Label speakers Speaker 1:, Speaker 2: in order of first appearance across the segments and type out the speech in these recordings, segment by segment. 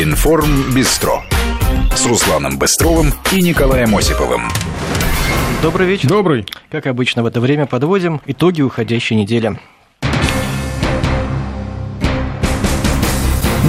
Speaker 1: Информ Бистро с Русланом Быстровым и Николаем Осиповым.
Speaker 2: Добрый вечер.
Speaker 3: Добрый.
Speaker 2: Как обычно в это время подводим итоги уходящей недели.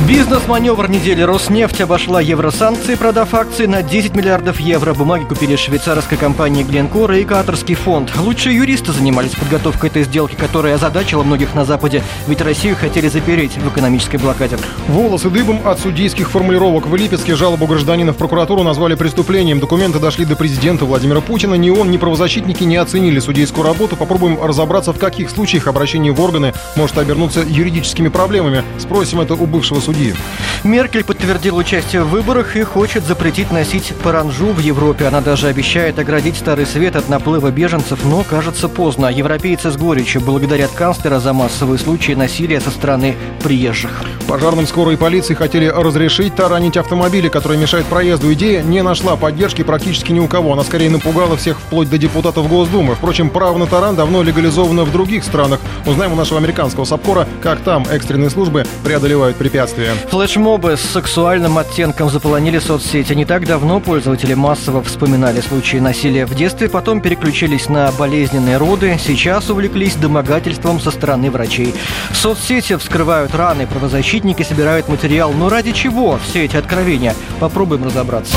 Speaker 2: Бизнес-маневр недели Роснефть обошла евросанкции, продав акции на 10 миллиардов евро. Бумаги купили швейцарская компания Гленкор и Катарский фонд. Лучшие юристы занимались подготовкой этой сделки, которая озадачила многих на Западе, ведь Россию хотели запереть в экономической блокаде.
Speaker 3: Волосы дыбом от судейских формулировок. В Липецке жалобу гражданина в прокуратуру назвали преступлением. Документы дошли до президента Владимира Путина. Ни он, ни правозащитники не оценили судейскую работу. Попробуем разобраться, в каких случаях обращение в органы может обернуться юридическими проблемами. Спросим это у бывшего судьи судьи.
Speaker 2: Меркель подтвердила участие в выборах и хочет запретить носить паранжу в Европе. Она даже обещает оградить Старый Свет от наплыва беженцев, но кажется поздно. Европейцы с горечью благодарят канцлера за массовые случаи насилия со стороны приезжих.
Speaker 3: Пожарным скорой полиции хотели разрешить таранить автомобили, которые мешают проезду. Идея не нашла поддержки практически ни у кого. Она скорее напугала всех вплоть до депутатов Госдумы. Впрочем, право на таран давно легализовано в других странах. Узнаем у нашего американского САПКОРа, как там экстренные службы преодолевают препятствия.
Speaker 2: Флешмобы с сексуальным оттенком заполонили соцсети. Не так давно пользователи массово вспоминали случаи насилия в детстве, потом переключились на болезненные роды, сейчас увлеклись домогательством со стороны врачей. Соцсети вскрывают раны, правозащитники собирают материал. Но ради чего все эти откровения? Попробуем разобраться.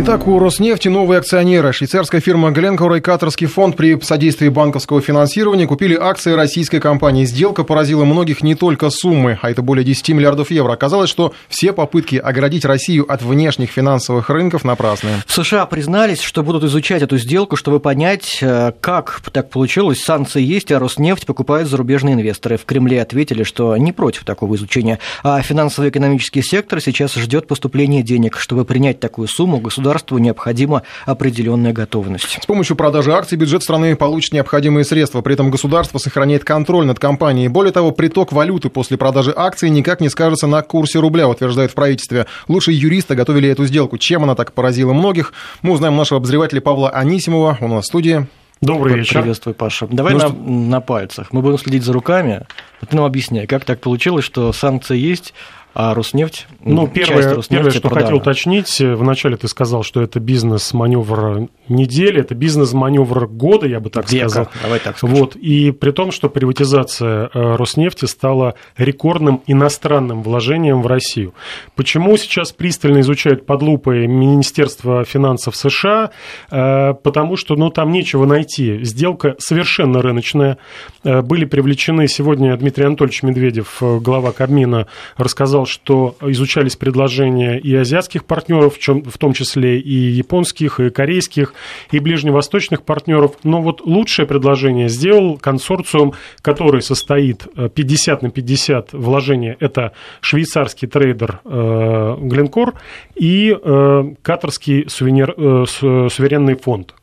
Speaker 3: Итак, у Роснефти новые акционеры. Швейцарская фирма Гленкор и Катарский фонд при содействии банковского финансирования купили акции российской компании. Сделка поразила многих не только суммы, а это более 10 миллиардов евро. Оказалось, что все попытки оградить Россию от внешних финансовых рынков напрасны.
Speaker 2: В США признались, что будут изучать эту сделку, чтобы понять, э, как так получилось. Санкции есть, а Роснефть покупают зарубежные инвесторы. В Кремле ответили, что не против такого изучения. А финансово-экономический сектор сейчас ждет поступления денег. Чтобы принять такую сумму, государство государству необходима определенная готовность.
Speaker 3: С помощью продажи акций бюджет страны получит необходимые средства. При этом государство сохраняет контроль над компанией. Более того, приток валюты после продажи акций никак не скажется на курсе рубля, утверждает в правительстве. Лучшие юристы готовили эту сделку. Чем она так поразила многих? Мы узнаем нашего обозревателя Павла Анисимова. Он у нас в студии.
Speaker 2: Добрый вечер. Приветствую, Паша. Давай ну, на, что... на пальцах. Мы будем следить за руками. Ты нам объясняй, как так получилось, что санкции есть, а Роснефть,
Speaker 4: ну, первое, Роснефти первое что продана. хотел уточнить, вначале ты сказал, что это бизнес-маневр недели, это бизнес-маневр года, я бы так Века. сказал.
Speaker 2: Давай так скажем.
Speaker 4: Вот, и при том, что приватизация э, Роснефти стала рекордным иностранным вложением в Россию. Почему сейчас пристально изучают под лупой Министерство финансов США? Э, потому что ну, там нечего найти. Сделка совершенно рыночная. Э, были привлечены сегодня Дмитрий Анатольевич Медведев, глава Кабмина, рассказал, что изучались предложения и азиатских партнеров, в том числе и японских, и корейских, и ближневосточных партнеров. Но вот лучшее предложение сделал консорциум, который состоит 50 э, на 50 вложения. Это швейцарский трейдер э, Гленкор и э, катарский сувенир, суверенный фонд.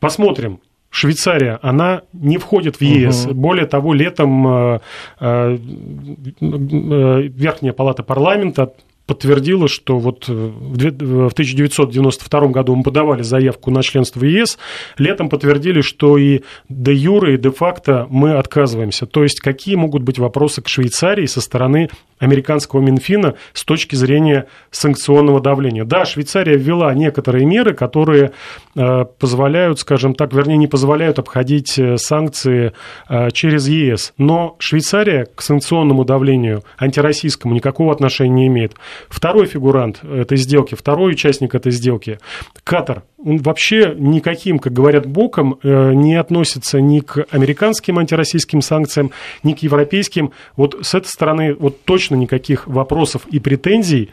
Speaker 4: Посмотрим, Швейцария, она не входит в ЕС. Угу. Более того, летом э, э, э, Верхняя палата парламента подтвердила, что вот в 1992 году мы подавали заявку на членство в ЕС, летом подтвердили, что и де юре, и де факто мы отказываемся. То есть какие могут быть вопросы к Швейцарии со стороны американского Минфина с точки зрения санкционного давления? Да, Швейцария ввела некоторые меры, которые э, позволяют, скажем так, вернее, не позволяют обходить э, санкции э, через ЕС. Но Швейцария к санкционному давлению антироссийскому никакого отношения не имеет. Второй фигурант этой сделки, второй участник этой сделки, Катар, он вообще никаким, как говорят, боком не относится ни к американским антироссийским санкциям, ни к европейским. Вот с этой стороны вот точно никаких вопросов и претензий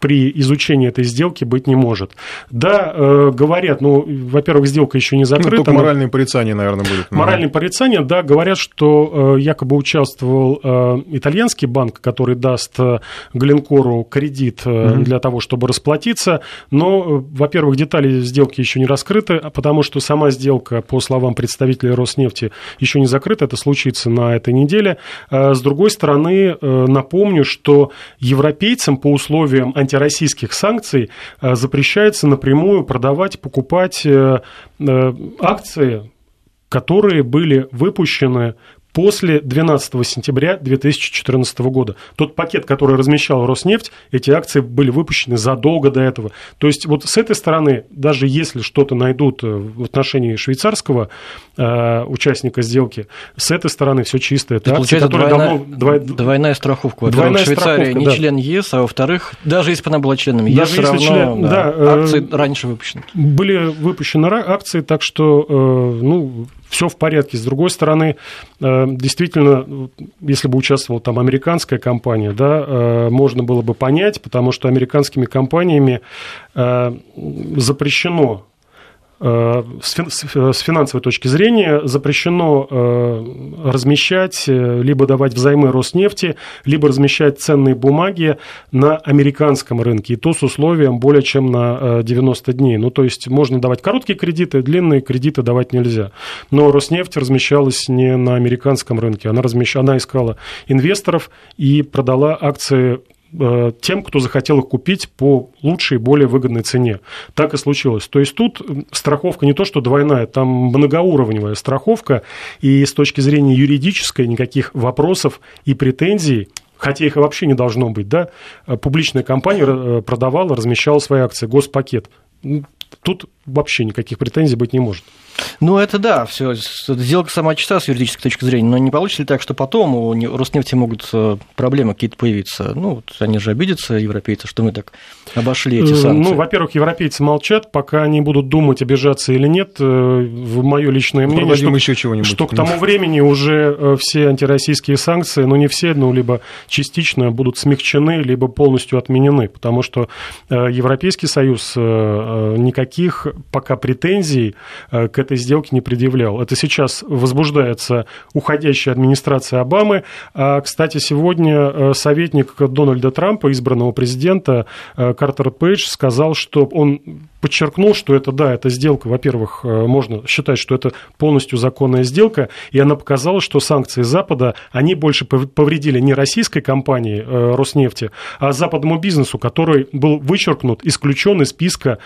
Speaker 4: при изучении этой сделки быть не может. Да, э, говорят, ну, во-первых, сделка еще не закрыта. Ну,
Speaker 3: только моральное порицание, наверное, будет.
Speaker 4: Моральное угу. порицание, да, говорят, что э, якобы участвовал э, итальянский банк, который даст Гленкору кредит угу. для того, чтобы расплатиться, но, во-первых, детали сделки еще не раскрыты, а потому что сама сделка, по словам представителей Роснефти, еще не закрыта, это случится на этой неделе. С другой стороны, напомню, что европейцам по условиям антироссийских санкций э, запрещается напрямую продавать, покупать э, э, акции, которые были выпущены после 12 сентября 2014 года. Тот пакет, который размещал Роснефть, эти акции были выпущены задолго до этого. То есть вот с этой стороны, даже если что-то найдут э, в отношении швейцарского э, участника сделки, с этой стороны все чисто.
Speaker 2: Это акции, которые двойная, давно... Двой... Двойная страховка. Во-первых, Швейцария страховка, не да. член ЕС, а во-вторых, даже если бы она была членом ЕС, даже все равно член... да, да, э, акции раньше выпущены.
Speaker 4: Были выпущены акции, так что ну, все в порядке. С другой стороны, э, действительно, если бы участвовала там американская компания, да, э, можно было бы понять, потому что американскими компаниями э, запрещено с финансовой точки зрения запрещено э, размещать, э, либо давать взаймы Роснефти, либо размещать ценные бумаги на американском рынке, и то с условием более чем на 90 дней. Ну, то есть можно давать короткие кредиты, длинные кредиты давать нельзя. Но Роснефть размещалась не на американском рынке, она, размещ... она искала инвесторов и продала акции Э, тем, кто захотел их купить по лучшей, более выгодной цене. Так и случилось. То есть тут страховка не то, что двойная, там многоуровневая страховка, и с точки зрения юридической никаких вопросов и претензий хотя их вообще не должно быть, да, публичная компания э, продавала, размещала свои акции, госпакет. Тут вообще никаких претензий быть не может.
Speaker 2: Ну, это да, все. Сделка сама чиста с юридической точки зрения, но не получится ли так, что потом у Роснефти могут э, проблемы какие-то появиться? Ну, вот они же обидятся, европейцы, что мы так обошли эти э, санкции.
Speaker 4: Ну, во-первых, европейцы молчат, пока они будут думать, обижаться или нет. Э, в мое личное мнение, что, еще чего-нибудь. что к тому времени уже все антироссийские санкции, ну, не все, ну, либо частично будут смягчены, либо полностью отменены, потому что Европейский Союз никаких пока претензий к этой сделки не предъявлял. Это сейчас возбуждается уходящая администрация Обамы. А, кстати, сегодня э, советник Дональда Трампа, избранного президента, э, Картер Пейдж, сказал, что он подчеркнул, что это, да, эта сделка, во-первых, э, можно считать, что это полностью законная сделка, и она показала, что санкции Запада, они больше повредили не российской компании Роснефти, а западному бизнесу, который был вычеркнут, исключен из списка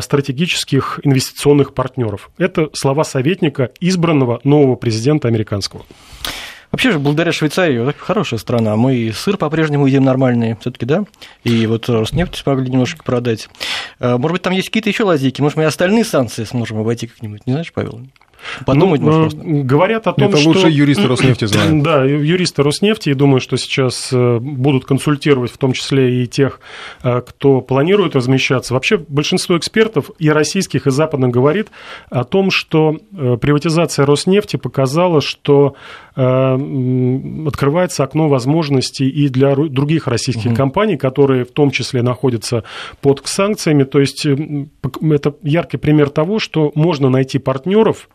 Speaker 4: стратегических инвестиционных партнеров. Это слова советника избранного нового президента американского.
Speaker 2: Вообще же, благодаря Швейцарии, хорошая страна. Мы и сыр по-прежнему едим нормальный, все таки да? И вот Роснефть смогли немножко продать. А, может быть, там есть какие-то еще лазейки? Может, мы и остальные санкции сможем обойти как-нибудь? Не знаешь, Павел?
Speaker 4: Подумать ну, можно просто. Говорят о том,
Speaker 3: Это
Speaker 4: что...
Speaker 3: лучше юристы Роснефти знают.
Speaker 4: Да, юристы Роснефти, и думаю, что сейчас э, будут консультировать в том числе и тех, э, кто планирует размещаться. Вообще большинство экспертов и российских, и западных говорит о том, что э, приватизация Роснефти показала, что открывается окно возможностей и для других российских угу. компаний, которые в том числе находятся под санкциями. То есть это яркий пример того, что можно найти партнеров,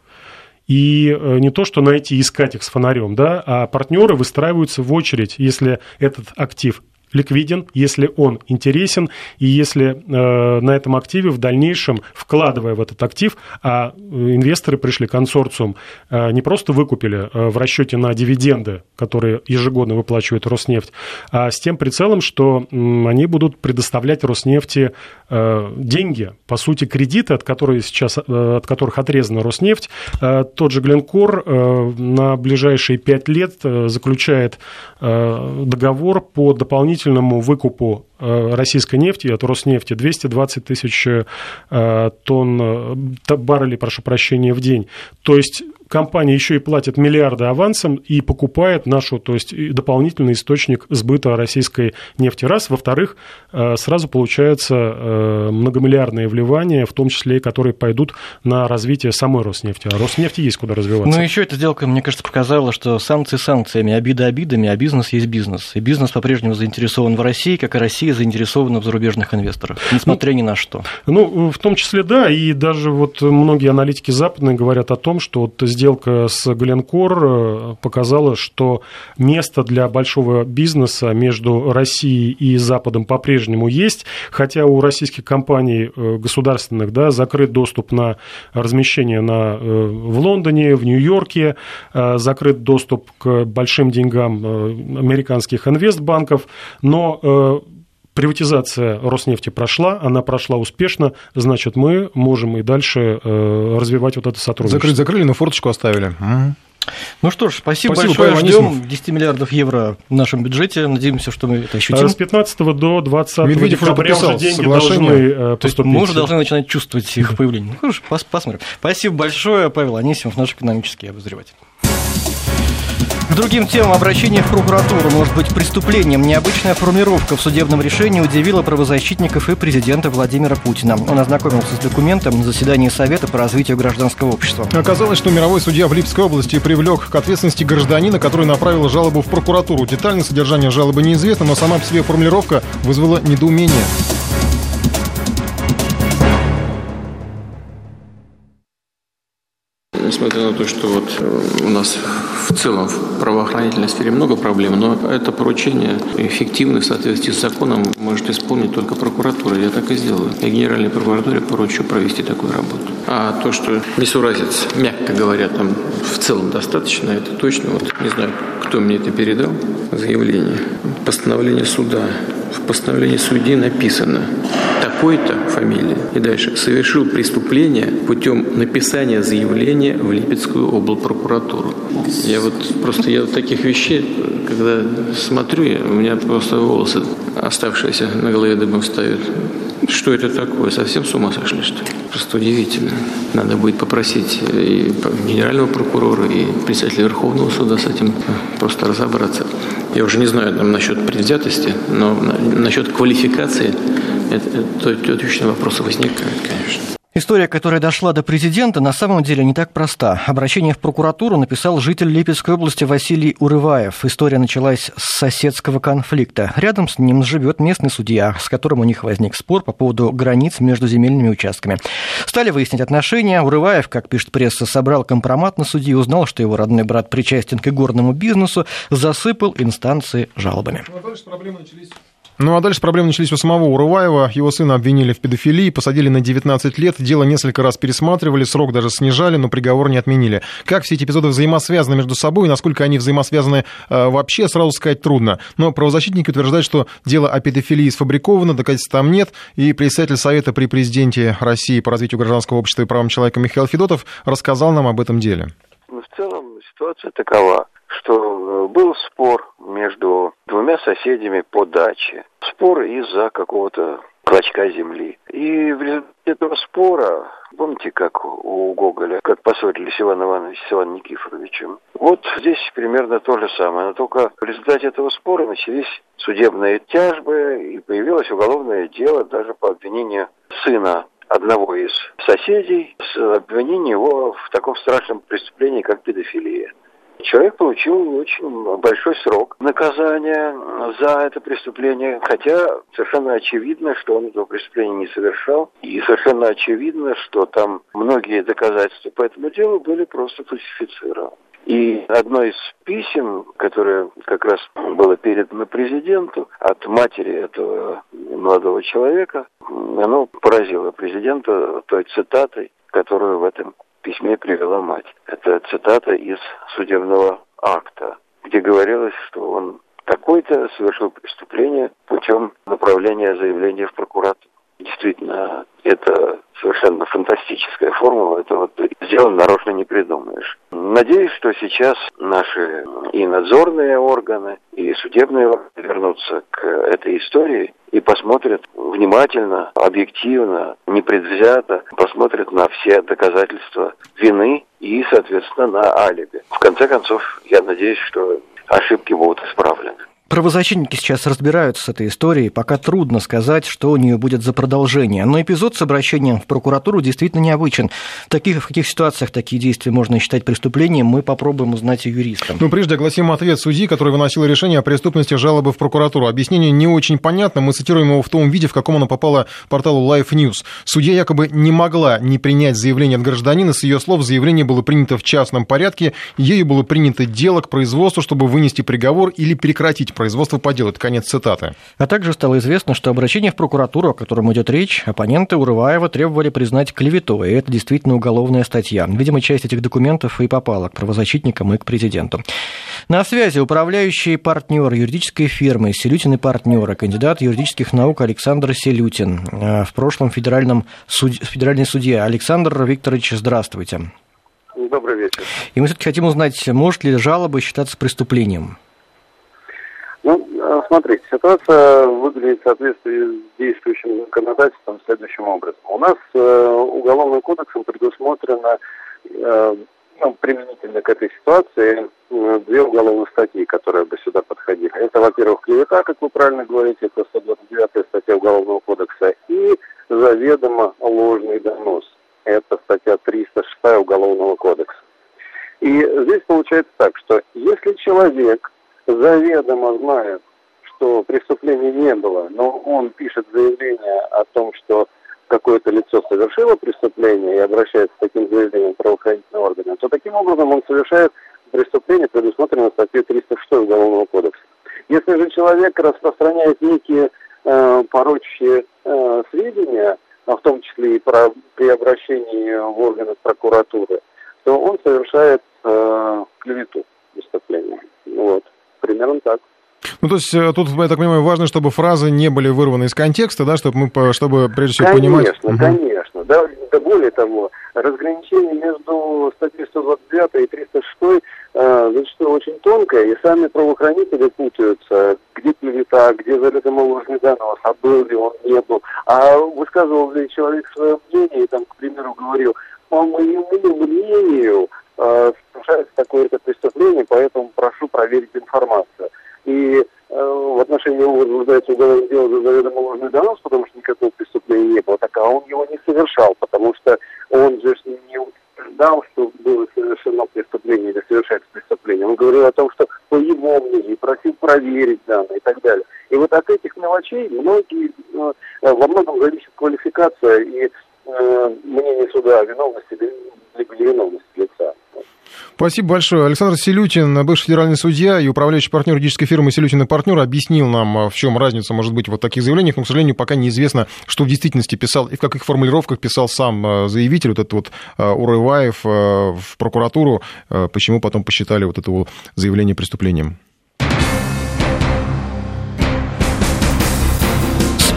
Speaker 4: и э, не то, что найти, искать их с фонарем, да, а партнеры выстраиваются в очередь, если этот актив ликвиден, если он интересен, и если э, на этом активе в дальнейшем, вкладывая в этот актив, а э, инвесторы пришли, консорциум, э, не просто выкупили э, в расчете на дивиденды, которые ежегодно выплачивает Роснефть, а с тем прицелом, что э, они будут предоставлять Роснефти э, деньги, по сути, кредиты, от, которых сейчас, э, от которых отрезана Роснефть. Э, тот же Гленкор э, на ближайшие пять лет э, заключает э, договор по дополнительному дополнительному выкупу э, российской нефти от Роснефти 220 тысяч э, тонн э, баррелей, прошу прощения, в день. То есть компания еще и платит миллиарды авансом и покупает нашу, то есть дополнительный источник сбыта российской нефти. Раз. Во-вторых, э, сразу получается э, многомиллиардные вливания, в том числе и которые пойдут на развитие самой Роснефти. А Роснефти есть куда развиваться.
Speaker 2: Ну, еще эта сделка, мне кажется, показала, что санкции санкциями, обиды обидами, а бизнес есть бизнес. И бизнес по-прежнему заинтересован в России, как и Россия заинтересована в зарубежных инвесторах, несмотря ну, ни на что.
Speaker 4: Ну, в том числе, да, и даже вот многие аналитики западные говорят о том, что вот сделка с Гленкор э, показала, что место для большого бизнеса между Россией и Западом по-прежнему есть, хотя у российских компаний э, государственных да, закрыт доступ на размещение на, э, в Лондоне, в Нью-Йорке, закрыт доступ к большим деньгам американских инвестбанков, но приватизация Роснефти прошла, она прошла успешно, значит, мы можем и дальше э, развивать вот это сотрудничество.
Speaker 3: Закрыть закрыли, но форточку оставили.
Speaker 2: Ну что ж, спасибо, спасибо большое. Ждем 10 миллиардов евро в нашем бюджете. Надеемся, что мы это ощутим.
Speaker 4: С 15 до 20 Медведев декабря уже, уже деньги должны поступить.
Speaker 2: То есть мы уже должны начинать чувствовать их появление. Ну, хорошо, посмотрим. Спасибо большое, Павел Анисимов, наш экономический обозреватель. Другим темам обращение в прокуратуру может быть преступлением. Необычная формулировка в судебном решении удивила правозащитников и президента Владимира Путина. Он ознакомился с документом на заседании Совета по развитию гражданского общества.
Speaker 3: Оказалось, что мировой судья в Липской области привлек к ответственности гражданина, который направил жалобу в прокуратуру. Детальное содержание жалобы неизвестно, но сама по себе формулировка вызвала недоумение.
Speaker 5: Несмотря на то, что вот э, у нас в целом в правоохранительной сфере много проблем, но это поручение эффективно в соответствии с законом может исполнить только прокуратура. Я так и сделаю. Я Генеральной прокуратуре поручу провести такую работу. А то, что несуразец, мягко говоря, там в целом достаточно, это точно. Вот не знаю, кто мне это передал, заявление. Постановление суда. В постановлении судьи написано такой-то фамилия и дальше совершил преступление путем написания заявления в Липецкую облпрокуратуру. Я вот просто я вот таких вещей, когда смотрю, у меня просто волосы оставшиеся на голове дыбом встают. Что это такое? Совсем с ума сошли, что ли? Просто удивительно. Надо будет попросить и генерального прокурора, и председателя Верховного суда с этим просто разобраться. Я уже не знаю там, насчет предвзятости, но насчет квалификации это, это, это точно вопросы возникают, конечно.
Speaker 2: История, которая дошла до президента, на самом деле не так проста. Обращение в прокуратуру написал житель Липецкой области Василий Урываев. История началась с соседского конфликта. Рядом с ним живет местный судья, с которым у них возник спор по поводу границ между земельными участками. Стали выяснять отношения. Урываев, как пишет пресса, собрал компромат на судьи, узнал, что его родной брат причастен к игорному бизнесу, засыпал инстанции жалобами.
Speaker 3: Ну, а дальше проблемы начались ну а дальше проблемы начались у самого Урываева. Его сына обвинили в педофилии, посадили на 19 лет. Дело несколько раз пересматривали, срок даже снижали, но приговор не отменили. Как все эти эпизоды взаимосвязаны между собой и насколько они взаимосвязаны э, вообще, сразу сказать трудно. Но правозащитники утверждают, что дело о педофилии сфабриковано, доказательств там нет. И председатель Совета при президенте России по развитию гражданского общества и правам человека Михаил Федотов рассказал нам об этом деле.
Speaker 6: Ну, в целом ситуация такова что э, был спор между двумя соседями по даче. Спор из-за какого-то клочка земли. И в результате этого спора, помните, как у Гоголя, как поссорились Иван Иванович с Иваном Никифоровичем? Вот здесь примерно то же самое, но только в результате этого спора начались судебные тяжбы, и появилось уголовное дело даже по обвинению сына одного из соседей с обвинением его в таком страшном преступлении, как педофилия. Человек получил очень большой срок наказания за это преступление, хотя совершенно очевидно, что он этого преступления не совершал, и совершенно очевидно, что там многие доказательства по этому делу были просто фальсифицированы. И одно из писем, которое как раз было передано президенту от матери этого молодого человека, оно поразило президента той цитатой, которую в этом письме привела мать. Это цитата из судебного акта, где говорилось, что он такой-то совершил преступление путем направления заявления в прокуратуру. Действительно, это совершенно фантастическая формула, это вот сделано нарочно не придумаешь. Надеюсь, что сейчас наши и надзорные органы, и судебные органы вернутся к этой истории и посмотрят внимательно, объективно, непредвзято, посмотрят на все доказательства вины и, соответственно, на алиби. В конце концов, я надеюсь, что ошибки будут исправлены.
Speaker 2: Правозащитники сейчас разбираются с этой историей, пока трудно сказать, что у нее будет за продолжение. Но эпизод с обращением в прокуратуру действительно необычен. В, таких, в каких ситуациях такие действия можно считать преступлением, мы попробуем узнать у юриста.
Speaker 3: Ну, прежде огласим ответ судьи, который выносил решение о преступности жалобы в прокуратуру. Объяснение не очень понятно, мы цитируем его в том виде, в каком оно попало порталу Life News. Судья якобы не могла не принять заявление от гражданина, с ее слов заявление было принято в частном порядке, ею было принято дело к производству, чтобы вынести приговор или прекратить производства по делу. Это конец цитаты.
Speaker 2: А также стало известно, что обращение в прокуратуру, о котором идет речь, оппоненты Урываева требовали признать клеветой. И это действительно уголовная статья. Видимо, часть этих документов и попала к правозащитникам и к президенту. На связи управляющий партнер юридической фирмы «Селютин и партнеры», кандидат юридических наук Александр Селютин. Э, в прошлом федеральном суд... федеральный судья. Александр Викторович, здравствуйте.
Speaker 7: Добрый вечер.
Speaker 2: И мы все-таки хотим узнать, может ли жалоба считаться преступлением?
Speaker 7: Э, смотрите, ситуация выглядит в соответствии с действующим законодательством следующим образом. У нас э, уголовным кодексом предусмотрено э, ну, применительно к этой ситуации э, две уголовные статьи, которые бы сюда подходили. Это, во-первых, клевета, как вы правильно говорите, это 129 статья Уголовного кодекса, и заведомо ложный донос. Это статья 306 Уголовного кодекса. И здесь получается так, что если человек заведомо знает, что преступления не было, но он пишет заявление о том, что какое-то лицо совершило преступление и обращается с таким заявлением правоохранительные органы, то таким образом он совершает преступление, предусмотренное статьей 306 Уголовного кодекса. Если же человек распространяет некие э, порочащие э, сведения, а в том числе и про, при обращении в органы прокуратуры, то он совершает э, клевету преступления. Вот. Примерно так.
Speaker 3: Ну, то есть э, тут, я так понимаю, важно, чтобы фразы не были вырваны из контекста, да, чтобы мы, чтобы прежде всего
Speaker 7: конечно,
Speaker 3: понимать...
Speaker 7: Конечно, конечно. Да, да более того, разграничение между статьей 129 и 306 э, зачастую очень тонкое, и сами правоохранители путаются, где клевета, где заведомо ложный донос, а был ли он, не был. А высказывал ли человек свое мнение, и там, к примеру, говорил, по моему мнению, э, совершается такое-то преступление, поэтому прошу проверить информацию и э, в отношении него возбуждается уголовное дело за заведомо ложный донос, потому что никакого преступления не было, так а он его не совершал, потому что он же не утверждал, что было совершено преступление или совершается преступление. Он говорил о том, что по его мнению просил проверить данные и так далее. И вот от этих мелочей многие, э, во многом зависит квалификация и э, мнение суда о виновности либо невиновности.
Speaker 3: Спасибо большое. Александр Селютин, бывший федеральный судья и управляющий партнер юридической фирмы Селютин и партнер, объяснил нам, а, в чем разница может быть вот таких заявлениях, но, к сожалению, пока неизвестно, что в действительности писал и в каких формулировках писал сам а, заявитель, вот этот вот а, Урываев в прокуратуру, почему потом посчитали вот это вот заявление преступлением.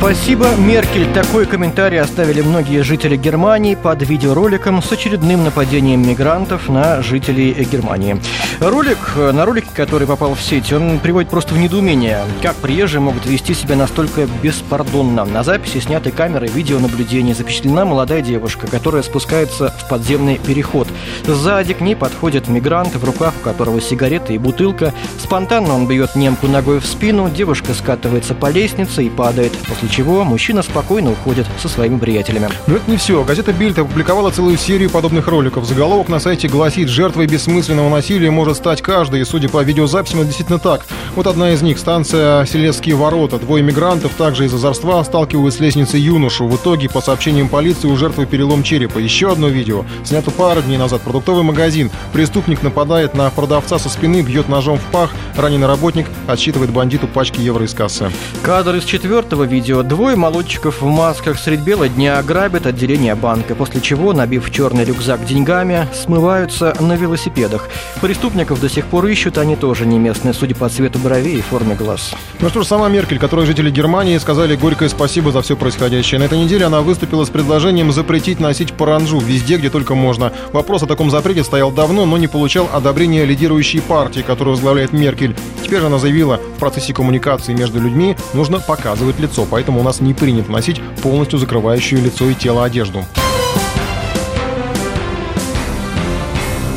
Speaker 2: Спасибо, Меркель. Такой комментарий оставили многие жители Германии под видеороликом с очередным нападением мигрантов на жителей Германии. Ролик, на ролике, который попал в сеть, он приводит просто в недоумение, как приезжие могут вести себя настолько беспардонно. На записи снятой камерой видеонаблюдения запечатлена молодая девушка, которая спускается в подземный переход. Сзади к ней подходит мигрант, в руках у которого сигарета и бутылка. Спонтанно он бьет немку ногой в спину, девушка скатывается по лестнице и падает, после чего мужчина спокойно уходит со своими приятелями.
Speaker 3: Но это не все. Газета «Бильд» опубликовала целую серию подобных роликов. Заголовок на сайте гласит «Жертвой бессмысленного насилия может стать каждый». И, судя по видеозаписям, это действительно так. Вот одна из них. Станция «Селецкие ворота». Двое мигрантов также из озорства сталкивают с лестницей юношу. В итоге, по сообщениям полиции, у жертвы перелом черепа. Еще одно видео. Снято пару дней назад. Продуктовый магазин. Преступник нападает на продавца со спины, бьет ножом в пах. Раненый работник отсчитывает бандиту пачки евро из кассы.
Speaker 2: Кадр из четвертого видео Двое молодчиков в масках средь бела дня грабят отделение банка, после чего, набив черный рюкзак деньгами, смываются на велосипедах. Преступников до сих пор ищут, они тоже не местные, судя по цвету бровей и форме глаз.
Speaker 3: Ну что ж, сама Меркель, которой жители Германии сказали горькое спасибо за все происходящее. На этой неделе она выступила с предложением запретить носить паранджу везде, где только можно. Вопрос о таком запрете стоял давно, но не получал одобрения лидирующей партии, которую возглавляет Меркель. Теперь она заявила, в процессе коммуникации между людьми нужно показывать лицо, поэтому поэтому у нас не принято носить полностью закрывающую лицо и тело одежду.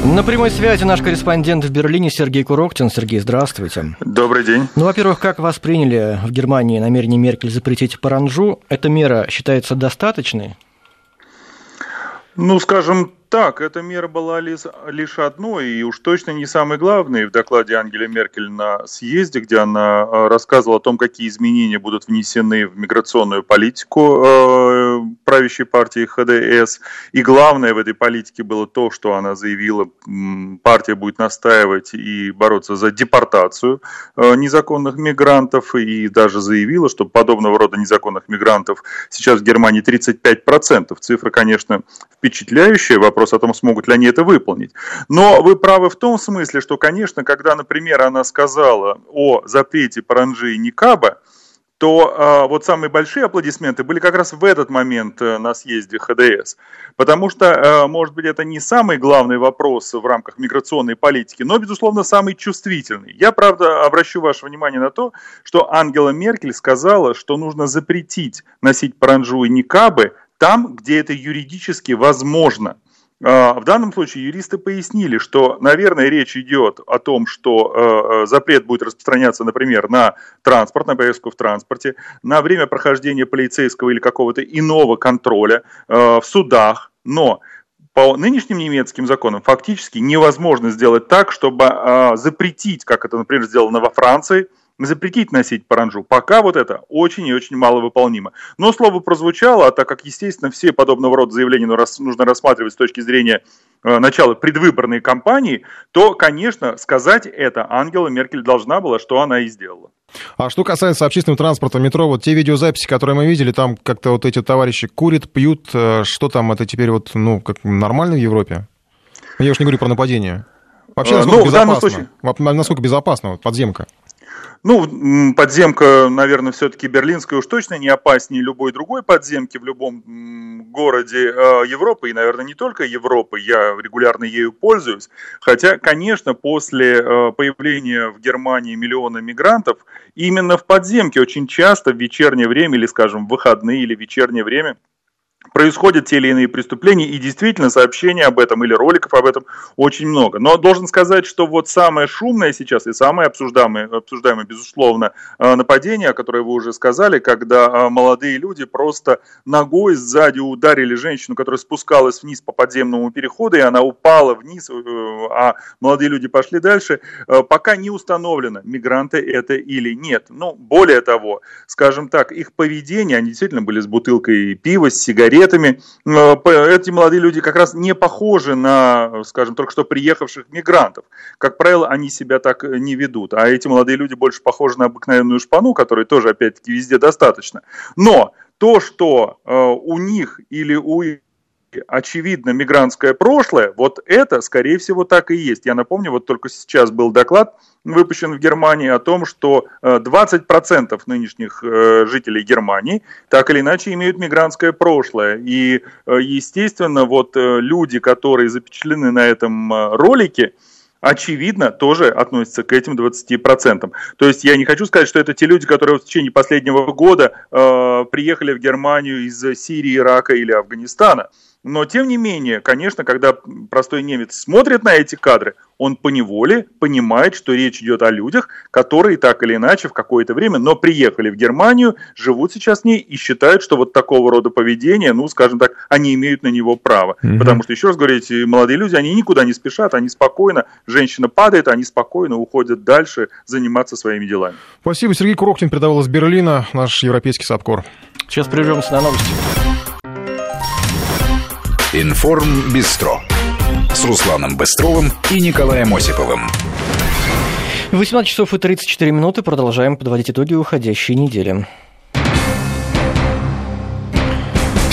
Speaker 2: На прямой связи наш корреспондент в Берлине Сергей Куроктин. Сергей, здравствуйте.
Speaker 8: Добрый день.
Speaker 2: Ну, во-первых, как восприняли в Германии намерение Меркель запретить паранжу? Эта мера считается достаточной?
Speaker 8: Ну, скажем так, эта мера была лишь, одной, и уж точно не самой главной в докладе Ангели Меркель на съезде, где она э, рассказывала о том, какие изменения будут внесены в миграционную политику э, правящей партии ХДС. И главное в этой политике было то, что она заявила, партия будет настаивать и бороться за депортацию э, незаконных мигрантов, и даже заявила, что подобного рода незаконных мигрантов сейчас в Германии 35%. Цифра, конечно, впечатляющая. Вопрос вопрос о том, смогут ли они это выполнить. Но вы правы в том смысле, что, конечно, когда, например, она сказала о запрете паранджи и никаба, то э, вот самые большие аплодисменты были как раз в этот момент э, на съезде ХДС. Потому что, э, может быть, это не самый главный вопрос в рамках миграционной политики, но, безусловно, самый чувствительный. Я, правда, обращу ваше внимание на то, что Ангела Меркель сказала, что нужно запретить носить паранджу и никабы там, где это юридически возможно. А, в данном случае юристы пояснили, что, наверное, речь идет о том, что э, э, запрет будет распространяться, например, на транспорт, на поездку в транспорте, на время прохождения полицейского или какого-то иного контроля э, в судах, но по нынешним немецким законам фактически невозможно сделать так, чтобы запретить, как это, например, сделано во Франции, запретить носить паранджу. Пока вот это очень и очень мало выполнимо. Но слово прозвучало, а так как, естественно, все подобного рода заявления нужно рассматривать с точки зрения э, начала предвыборной кампании, то, конечно, сказать это Ангела Меркель должна была, что она и сделала.
Speaker 3: А что касается общественного транспорта, метро, вот те видеозаписи, которые мы видели, там как-то вот эти товарищи курят, пьют, э, что там, это теперь вот, ну, как нормально в Европе? Я уж не говорю про нападение. Вообще, насколько ну, безопасно? Случае... Насколько безопасно вот, подземка?
Speaker 8: Ну, подземка, наверное, все-таки берлинская уж точно не опаснее любой другой подземки в любом городе э, Европы, и, наверное, не только Европы, я регулярно ею пользуюсь. Хотя, конечно, после э, появления в Германии миллиона мигрантов, именно в подземке очень часто в вечернее время, или, скажем, в выходные или вечернее время – происходят те или иные преступления, и действительно сообщений об этом или роликов об этом очень много. Но должен сказать, что вот самое шумное сейчас и самое обсуждаемое, обсуждаемое безусловно, э, нападение, о котором вы уже сказали, когда э, молодые люди просто ногой сзади ударили женщину, которая спускалась вниз по подземному переходу, и она упала вниз, э, а молодые люди пошли дальше, пока не установлено, мигранты это или нет. Ну, более того, скажем так, их поведение, они действительно были с бутылкой пива, с сигаретами, сигаретами. Эти молодые люди как раз не похожи на, скажем, только что приехавших мигрантов. Как правило, они себя так не ведут. А эти молодые люди больше похожи на обыкновенную шпану, которой тоже, опять-таки, везде достаточно. Но то, что э, у них или у очевидно мигрантское прошлое, вот это, скорее всего, так и есть. Я напомню, вот только сейчас был доклад выпущен в Германии о том, что 20% э, нынешних э, жителей Германии так или иначе имеют мигрантское прошлое. И, э, естественно, вот люди, которые запечатлены на этом ролике, очевидно, тоже относятся к этим 20%. То есть я не хочу сказать, что это те люди, которые в течение последнего года э, приехали в Германию из Сирии, Ирака или Афганистана. Но, тем не менее, конечно, когда простой немец смотрит на эти кадры, он поневоле понимает, что речь идет о людях, которые так или иначе в какое-то время, но приехали в Германию, живут сейчас в ней и считают, что вот такого рода поведение, ну, скажем так, они имеют на него право. Mm-hmm. Потому что, еще раз говорю, эти молодые люди, они никуда не спешат, они спокойно, женщина падает, они спокойно уходят дальше заниматься своими делами.
Speaker 3: Спасибо. Сергей Курохтин передавал из Берлина, наш европейский САПКОР.
Speaker 2: Сейчас прервемся на новости.
Speaker 1: Информ Бистро с Русланом Быстровым и Николаем Осиповым.
Speaker 2: 18 часов и 34 минуты. Продолжаем подводить итоги уходящей недели.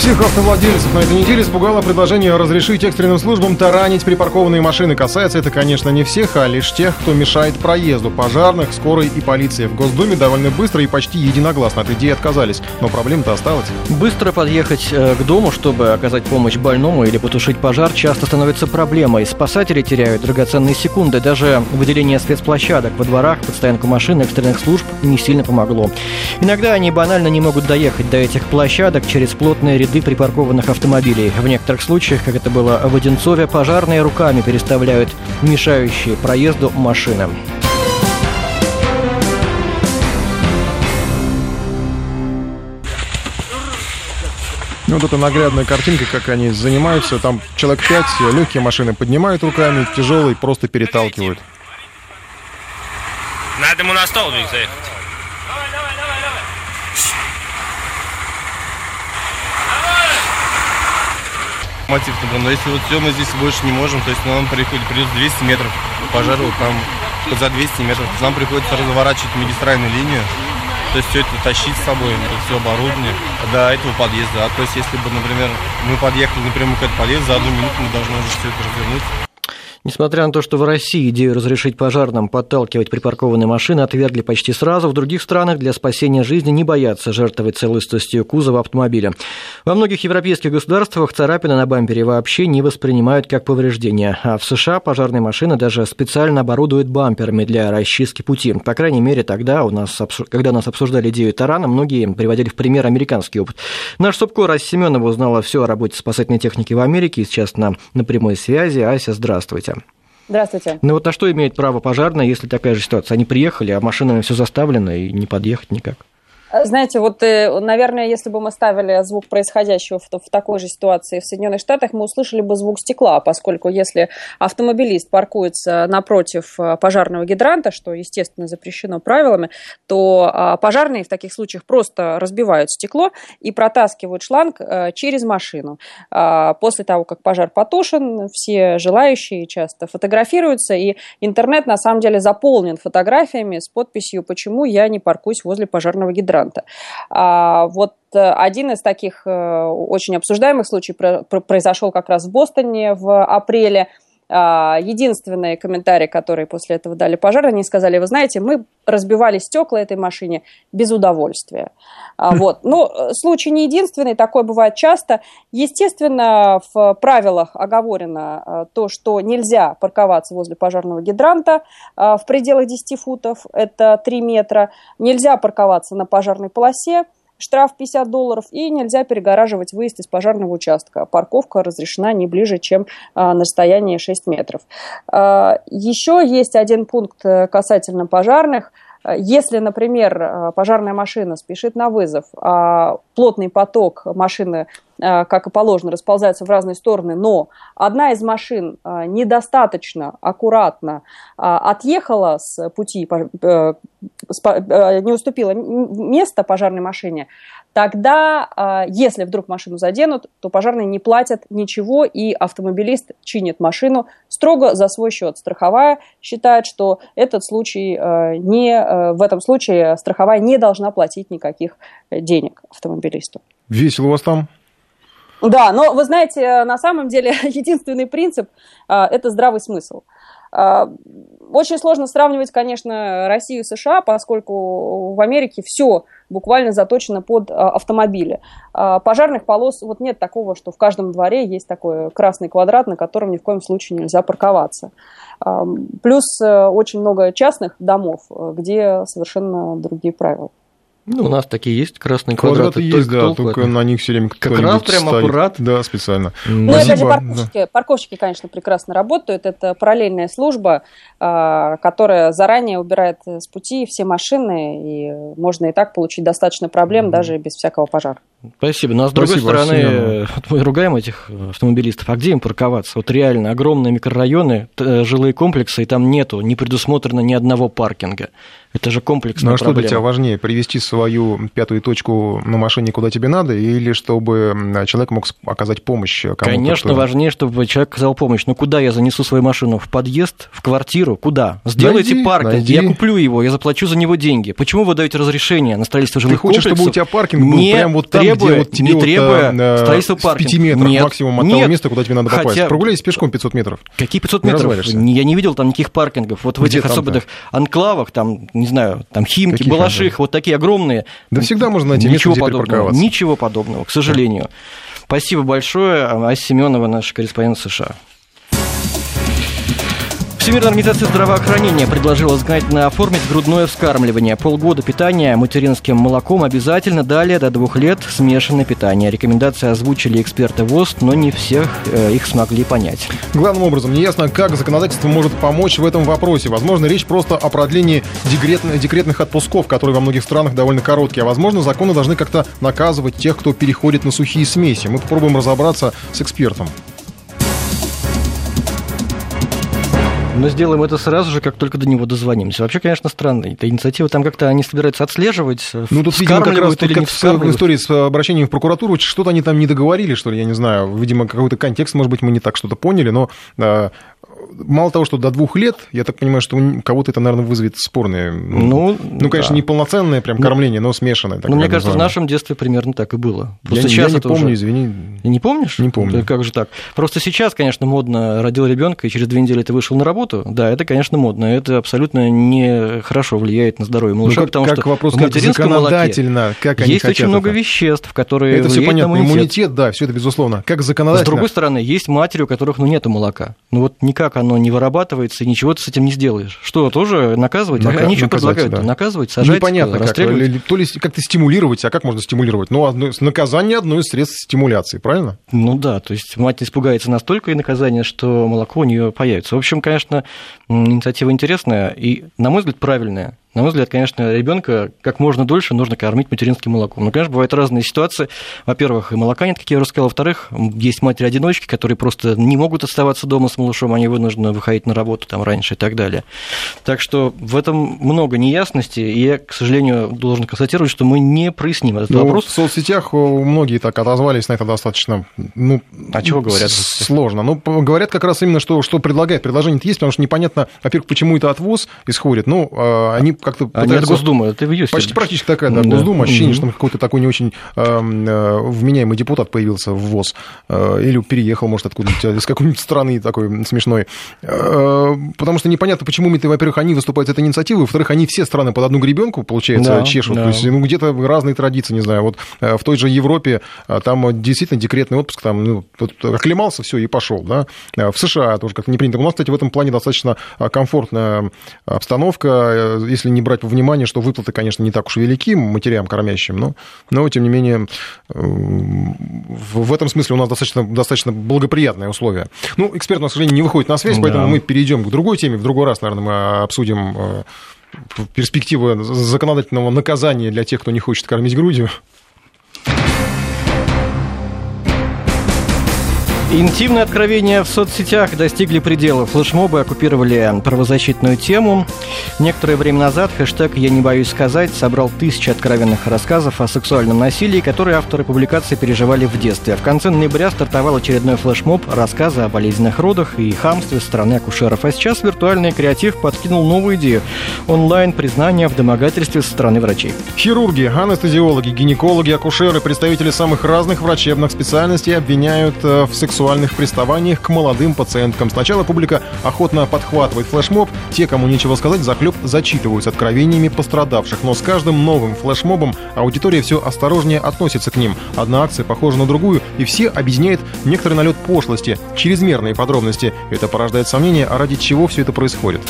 Speaker 3: Всех автовладельцев на этой неделе испугало предложение разрешить экстренным службам таранить припаркованные машины. Касается это, конечно, не всех, а лишь тех, кто мешает проезду. Пожарных, скорой и полиции. В Госдуме довольно быстро и почти единогласно от идеи отказались. Но проблема-то осталась.
Speaker 2: Быстро подъехать э, к дому, чтобы оказать помощь больному или потушить пожар, часто становится проблемой. Спасатели теряют драгоценные секунды. Даже выделение спецплощадок во дворах под стоянку машин экстренных служб не сильно помогло. Иногда они банально не могут доехать до этих площадок через плотные ряды ряды припаркованных автомобилей. В некоторых случаях, как это было в Одинцове, пожарные руками переставляют мешающие проезду машины.
Speaker 3: Ну, вот это наглядная картинка, как они занимаются. Там человек пять, легкие машины поднимают руками, тяжелые просто переталкивают.
Speaker 9: Надо ему на столбик заехать. Мотив, например, но если вот все мы здесь больше не можем, то есть нам приходит, придется 200 метров пожару, там за 200 метров, нам приходится разворачивать магистральную линию, то есть все это тащить с собой, это все оборудование до этого подъезда. А то есть если бы, например, мы подъехали напрямую к этому подъезду, за одну минуту мы должны уже все это развернуть.
Speaker 2: Несмотря на то, что в России идею разрешить пожарным подталкивать припаркованные машины отвергли почти сразу, в других странах для спасения жизни не боятся жертвовать целостностью кузова автомобиля. Во многих европейских государствах царапины на бампере вообще не воспринимают как повреждения, а в США пожарные машины даже специально оборудуют бамперами для расчистки пути. По крайней мере, тогда, у нас, когда нас обсуждали идею тарана, многие приводили в пример американский опыт. Наш Субкор Ася Семенова узнала все о работе спасательной техники в Америке и сейчас на, на прямой связи. Ася, здравствуйте.
Speaker 10: Здравствуйте.
Speaker 2: Ну вот на что имеет право пожарная, если такая же ситуация? Они приехали, а машинами все заставлено и не подъехать никак.
Speaker 10: Э, знаете, вот, э, наверное, если бы мы ставили звук происходящего в, в такой же ситуации в Соединенных Штатах, мы услышали бы звук стекла, поскольку если автомобилист паркуется напротив э, пожарного гидранта, что, естественно, запрещено правилами, то а, пожарные в таких случаях просто разбивают стекло и протаскивают шланг через машину. А, после того, как пожар потушен, все желающие часто фотографируются, и интернет на самом деле заполнен фотографиями с подписью «Почему я не паркуюсь возле пожарного гидранта?» Мигранта. А, вот э, один из таких э, очень обсуждаемых случаев произошел как раз в Бостоне в апреле. А, единственный комментарий, который после этого дали пожар, они сказали, вы знаете, мы разбивали стекла этой машине без удовольствия. А, вот. Но э, случай не единственный, такое бывает часто. Естественно, в правилах оговорено то, что нельзя парковаться возле пожарного гидранта в пределах 10 футов, это 3 метра. Нельзя парковаться на пожарной полосе, штраф 50 долларов, и нельзя перегораживать выезд из пожарного участка. Парковка разрешена не ближе, чем а, на расстоянии 6 метров. А, еще есть один пункт э, касательно пожарных – если, например, э, пожарная машина спешит на вызов, а плотный поток машины, э, как и положено, расползается в разные стороны, но одна из машин э, недостаточно аккуратно отъехала с пути, не уступила место пожарной машине, тогда, а, если вдруг машину заденут, то пожарные не платят ничего, и автомобилист чинит машину строго за свой счет. Страховая считает, что этот случай а, не, а, в этом случае страховая не должна платить никаких денег автомобилисту.
Speaker 3: Весело у вас там?
Speaker 10: Да, но вы знаете, на самом деле единственный принцип – это здравый смысл. Очень сложно сравнивать, конечно, Россию и США, поскольку в Америке все буквально заточено под а, автомобили. А, пожарных полос, вот нет такого, что в каждом дворе есть такой красный квадрат, на котором ни в коем случае нельзя парковаться. Плюс э, очень много частных домов, э, где совершенно другие правила.
Speaker 2: Ну, у нас такие есть красные
Speaker 3: квадраты. Квадраты есть, да, только на них все время
Speaker 2: Как раз прям ставит. аккурат.
Speaker 3: Да, специально.
Speaker 10: Ну, это же парковщики. Да. Парковщики, конечно, прекрасно работают. Это параллельная служба, а, которая заранее убирает с пути все машины, и можно и так получить достаточно проблем mm-hmm. даже без всякого пожара.
Speaker 2: Спасибо. Но, ну, а с другой Спасибо, стороны, вот мы ругаем этих автомобилистов. А где им парковаться? Вот реально, огромные микрорайоны, жилые комплексы, и там нету, не предусмотрено ни одного паркинга. Это же комплексная
Speaker 3: Ну а что для тебя важнее, привести свою пятую точку на машине, куда тебе надо, или чтобы человек мог оказать помощь кому-то?
Speaker 2: Конечно, кто... важнее, чтобы человек оказал помощь. Но куда я занесу свою машину? В подъезд? В квартиру? Куда? Сделайте найди, паркинг, найди. я куплю его, я заплачу за него деньги. Почему вы даете разрешение на строительство жилых
Speaker 3: Ты хочешь,
Speaker 2: комплексов?
Speaker 3: чтобы у тебя паркинг был
Speaker 2: не
Speaker 3: прямо вот там,
Speaker 2: требуя,
Speaker 3: где вот тебе
Speaker 2: не требуя
Speaker 3: вот,
Speaker 2: строительство паркинга.
Speaker 3: 5 метров
Speaker 2: нет,
Speaker 3: максимум от
Speaker 2: нет.
Speaker 3: того места, куда тебе надо попасть.
Speaker 2: Хотя...
Speaker 3: Прогуляйся пешком 500 метров.
Speaker 2: Какие 500 метров? Я не видел там никаких паркингов. Вот в где этих особенных анклавах, там, не знаю, там Химки, Каких Балаших, вот такие огромные.
Speaker 3: Да всегда можно найти
Speaker 2: ничего место, подобного, Ничего подобного, к сожалению. Спасибо большое. Ася Семенова, наш корреспондент США. Всемирная организация здравоохранения предложила законодательно оформить грудное вскармливание. Полгода питания материнским молоком обязательно, далее до двух лет смешанное питание. Рекомендации озвучили эксперты ВОЗ, но не всех э, их смогли понять.
Speaker 3: Главным образом, неясно, как законодательство может помочь в этом вопросе. Возможно, речь просто о продлении декретных, декретных отпусков, которые во многих странах довольно короткие. А возможно, законы должны как-то наказывать тех, кто переходит на сухие смеси. Мы попробуем разобраться с экспертом.
Speaker 2: Но сделаем это сразу же, как только до него дозвонимся. Вообще, конечно, странно. Эта инициатива там как-то они собираются отслеживать,
Speaker 3: Ну, тут, видимо, как раз тут, как в истории с обращением в прокуратуру, что-то они там не договорили, что ли, я не знаю. Видимо, какой-то контекст, может быть, мы не так что-то поняли, но мало того, что до двух лет, я так понимаю, что у кого-то это, наверное, вызовет спорное. Ну, ну конечно, да. не полноценное прям ну, кормление, но смешанное.
Speaker 2: Ну, мне кажется, в нашем детстве примерно так и было.
Speaker 3: Просто я, сейчас я не помню, уже... извини.
Speaker 2: Не помнишь?
Speaker 3: Не помню.
Speaker 2: Да как же так? Просто сейчас, конечно, модно родил ребенка и через две недели ты вышел на работу. Да, это, конечно, модно. Это абсолютно не хорошо влияет на здоровье малыша, ну,
Speaker 3: как,
Speaker 2: потому
Speaker 3: как
Speaker 2: что
Speaker 3: вопрос, в материнском молоке
Speaker 2: как они есть очень много это. веществ, которые
Speaker 3: это все понятно. Иммунитет. иммунитет, да, все это безусловно. Как законодательно.
Speaker 2: С другой стороны, есть матери, у которых ну нету молока. Ну вот никак оно не вырабатывается, и ничего ты с этим не сделаешь. Что, тоже наказывать? Нака- Они что предлагают? Да. Наказывать, сажать,
Speaker 3: Непонятно как. То ли как-то стимулировать, а как можно стимулировать? Ну, одно, наказание одно из средств стимуляции, правильно?
Speaker 2: Ну да, то есть мать испугается настолько и наказание, что молоко у нее появится. В общем, конечно, инициатива интересная и, на мой взгляд, правильная. На мой взгляд, конечно, ребенка как можно дольше нужно кормить материнским молоком. Но, конечно, бывают разные ситуации. Во-первых, и молока нет, как я уже сказал. Во-вторых, есть матери-одиночки, которые просто не могут оставаться дома с малышом, они вынуждены выходить на работу там раньше и так далее. Так что в этом много неясности, и я, к сожалению, должен констатировать, что мы не проясним этот ну, вопрос.
Speaker 3: В соцсетях многие так отозвались на это достаточно, ну,
Speaker 2: а чего говорят?
Speaker 3: Сложно. Ну, говорят как раз именно, что, что предлагает. Предложение есть, потому что непонятно, во-первых, почему это отвоз исходит. Ну, а, они как-то
Speaker 2: пытаются... Госдумы, это в.
Speaker 3: Почти практически такая, да, да. Госдума. Ощущение, что какой-то такой не очень эм, э, вменяемый депутат появился в ВОЗ. Э, или переехал, может, откуда-нибудь, из какой-нибудь страны такой смешной. Э, потому что непонятно, почему, во-первых, они выступают с этой инициативой, во-вторых, они все страны под одну гребенку, получается, да, чешут. Да. То есть, ну, где-то разные традиции, не знаю. Вот в той же Европе там действительно декретный отпуск, там, ну, оклемался, все, и пошел, да. В США тоже как-то не принято. У нас, кстати, в этом плане достаточно комфортная обстановка, если не брать во внимание, что выплаты, конечно, не так уж велики матерям кормящим, но, но тем не менее, э, в этом смысле у нас достаточно, достаточно благоприятные условия. Ну, эксперт, у нас, к сожалению, не выходит на связь, да. поэтому мы перейдем к другой теме. В другой раз, наверное, мы обсудим э, перспективы законодательного наказания для тех, кто не хочет кормить грудью.
Speaker 2: Интимные откровения в соцсетях достигли предела. Флешмобы оккупировали правозащитную тему. Некоторое время назад хэштег «Я не боюсь сказать» собрал тысячи откровенных рассказов о сексуальном насилии, которые авторы публикации переживали в детстве. В конце ноября стартовал очередной флешмоб рассказы о болезненных родах и хамстве со стороны акушеров. А сейчас виртуальный креатив подкинул новую идею – онлайн-признание в домогательстве со стороны врачей.
Speaker 3: Хирурги, анестезиологи, гинекологи, акушеры, представители самых разных врачебных специальностей обвиняют э, в сексуальном сексуальных приставаниях к молодым пациенткам. Сначала публика охотно подхватывает флешмоб, те, кому нечего сказать, заклеп зачитываются откровениями пострадавших. Но с каждым новым флешмобом аудитория все осторожнее относится к ним. Одна акция похожа на другую, и все объединяет некоторый налет пошлости, чрезмерные подробности. Это порождает сомнение, а ради чего все это происходит.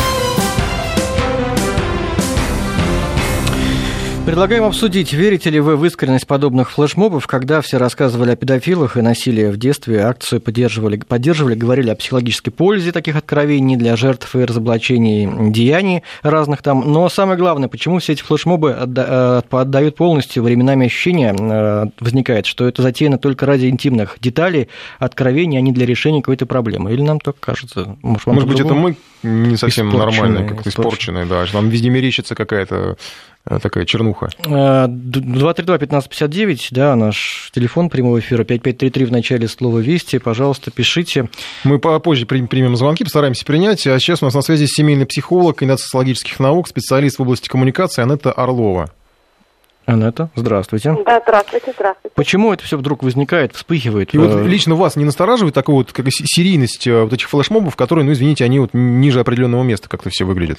Speaker 2: Предлагаем обсудить, верите ли вы в искренность подобных флешмобов, когда все рассказывали о педофилах и насилии в детстве, акцию поддерживали, поддерживали, говорили о психологической пользе таких откровений для жертв и разоблачений деяний разных там. Но самое главное, почему все эти флешмобы отда- э, отдают полностью, временами ощущение э, возникает, что это затеяно только ради интимных деталей, откровений, а не для решения какой-то проблемы. Или нам так кажется?
Speaker 3: Может, Может быть, это мы не совсем нормальные, как-то испорченные, да, там везде мерещится какая-то Э, такая чернуха.
Speaker 2: 232-1559, э, да, наш телефон прямого эфира, 5533 в начале слова «Вести», пожалуйста, пишите.
Speaker 3: Мы попозже примем звонки, постараемся принять, а сейчас у нас на связи семейный психолог, кандидат социологических наук, специалист в области коммуникации Анетта Орлова.
Speaker 2: Анетта, здравствуйте.
Speaker 11: Да, здравствуйте, здравствуйте.
Speaker 2: Почему это все вдруг возникает, вспыхивает?
Speaker 3: И вот э, лично вас не настораживает такая вот как серийность вот этих флешмобов, которые, ну, извините, они вот ниже определенного места как-то все выглядят?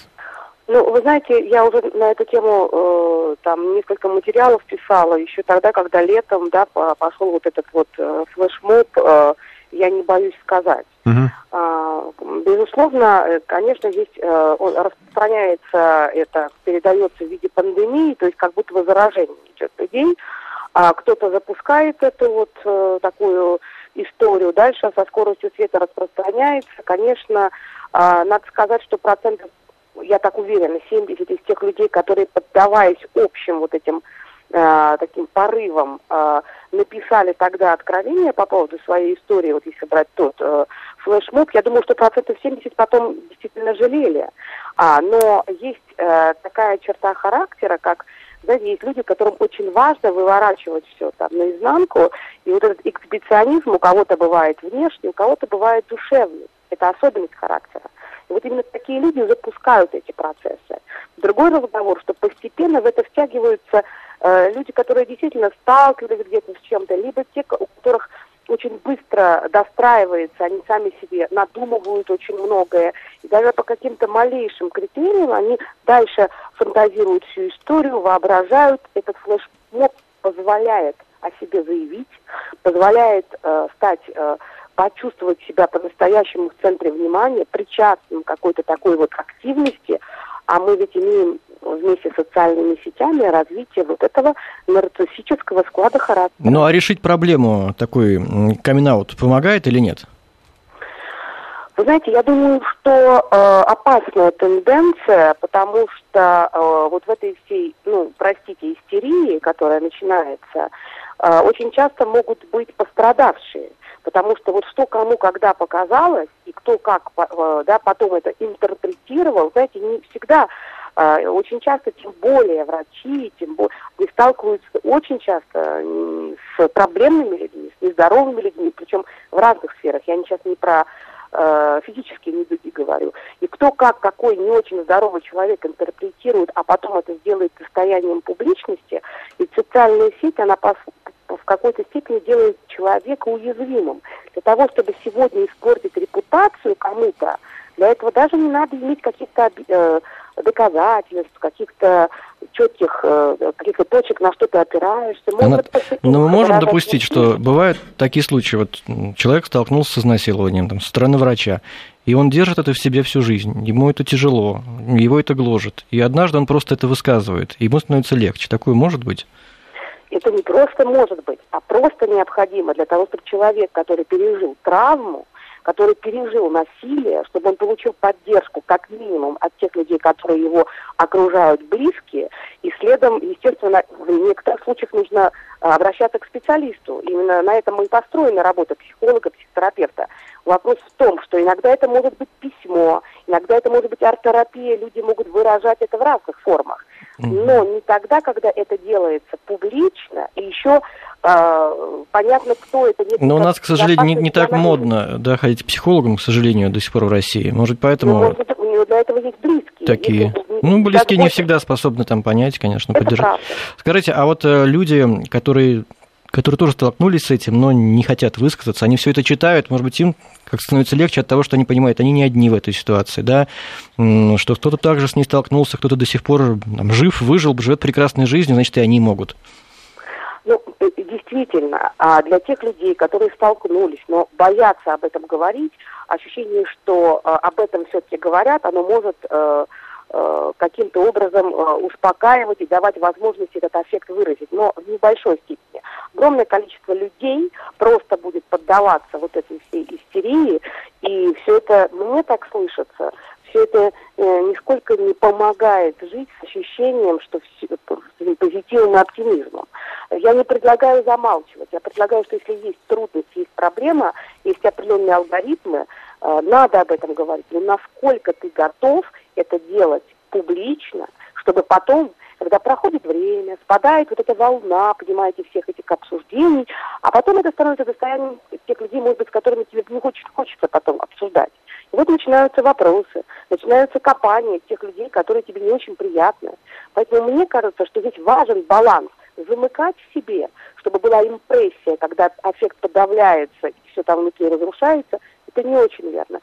Speaker 11: Ну, вы знаете, я уже на эту тему э, там несколько материалов писала еще тогда, когда летом, да, пошел вот этот вот э, флешмоб, э, я не боюсь сказать. А, безусловно, э, конечно, есть, э, распространяется, это передается в виде пандемии, то есть как будто бы заражение идет людей. А кто-то запускает эту вот э, такую историю, дальше со скоростью света распространяется. Конечно, э, надо сказать, что процентов я так уверена, 70 из тех людей, которые, поддаваясь общим вот этим таким порывам, э, написали тогда откровение по поводу своей истории, вот если брать тот флешмоб, я думаю, что процентов 70 потом действительно жалели. А, но есть э, такая черта характера, как знаете, есть люди, которым очень важно выворачивать все там наизнанку, и вот этот эксбиционизм у кого-то бывает внешний, у кого-то бывает душевный. Это особенность характера. И вот именно такие люди запускают эти процессы. Другой разговор, что постепенно в это втягиваются э, люди, которые действительно сталкивались где-то с чем-то, либо те, у которых очень быстро достраивается, они сами себе надумывают очень многое. И даже по каким-то малейшим критериям они дальше фантазируют всю историю, воображают. Этот флешмоб позволяет о себе заявить, позволяет э, стать, э, почувствовать себя по-настоящему в центре внимания, причастным какой-то такой вот активности, а мы ведь имеем социальными сетями развитие вот этого нарциссического склада характера.
Speaker 2: Ну а решить проблему такой камин помогает или нет?
Speaker 11: Вы знаете, я думаю, что э, опасная тенденция, потому что э, вот в этой всей, ну, простите, истерии, которая начинается, э, очень часто могут быть пострадавшие. Потому что вот что кому когда показалось, и кто как э, да, потом это интерпретировал, знаете, не всегда очень часто, тем более врачи, тем более, они сталкиваются очень часто с проблемными людьми, с нездоровыми людьми, причем в разных сферах. Я сейчас не про э, физические недуги говорю. И кто как, какой не очень здоровый человек интерпретирует, а потом это сделает состоянием публичности, и социальная сеть, она по, в какой-то степени делает человека уязвимым. Для того, чтобы сегодня испортить репутацию кому-то, для этого даже не надо иметь каких-то э, доказательств, каких-то четких э, каких-то точек, на что ты опираешься.
Speaker 2: Может, Но мы можем допустить, что бывают такие случаи. Вот человек столкнулся с изнасилованием там, со стороны врача, и он держит это в себе всю жизнь. Ему это тяжело, его это гложет. И однажды он просто это высказывает, и ему становится легче. Такое может быть?
Speaker 11: Это не просто может быть, а просто необходимо для того, чтобы человек, который пережил травму, который пережил насилие, чтобы он получил поддержку от тех людей, которые его окружают близкие, и следом, естественно, в некоторых случаях нужно а, обращаться к специалисту. Именно на этом и построена работа психолога, психотерапевта. Вопрос в том, что иногда это может быть письмо, иногда это может быть арт-терапия, люди могут выражать это в разных формах. Но не тогда, когда это делается публично, и еще э, понятно, кто это.
Speaker 2: Но у нас, к сожалению, не, не так модно да, ходить к психологам, к сожалению, до сих пор в России. Может, поэтому... Ну, может,
Speaker 11: для этого есть близкие.
Speaker 2: Такие. Если, ну, близкие не всегда способны там понять, конечно, это поддержать. Правда. Скажите, а вот э, люди, которые которые тоже столкнулись с этим, но не хотят высказаться. Они все это читают, может быть, им как становится легче от того, что они понимают, они не одни в этой ситуации, да, что кто-то также с ней столкнулся, кто-то до сих пор там, жив, выжил, живет прекрасной жизнью, значит, и они могут.
Speaker 11: Э, действительно, а для тех людей, которые столкнулись, но боятся об этом говорить, ощущение, что э, об этом все-таки говорят, оно может э, каким-то образом успокаивать и давать возможность этот эффект выразить, но в небольшой степени. Огромное количество людей просто будет поддаваться вот этой всей истерии, и все это, мне так слышится, все это э, нисколько не помогает жить с ощущением, что все, с позитивным оптимизмом. Я не предлагаю замалчивать, я предлагаю, что если есть трудность, есть проблема, есть определенные алгоритмы, э, надо об этом говорить. Но насколько ты готов это делать публично, чтобы потом когда проходит время, спадает вот эта волна, понимаете, всех этих обсуждений, а потом это становится достоянием тех людей, может быть, с которыми тебе не хочется, хочется потом обсуждать. И вот начинаются вопросы, начинаются копания тех людей, которые тебе не очень приятны. Поэтому мне кажется, что здесь важен баланс, замыкать в себе, чтобы была импрессия, когда аффект подавляется и все там внутри разрушается, это не очень верно.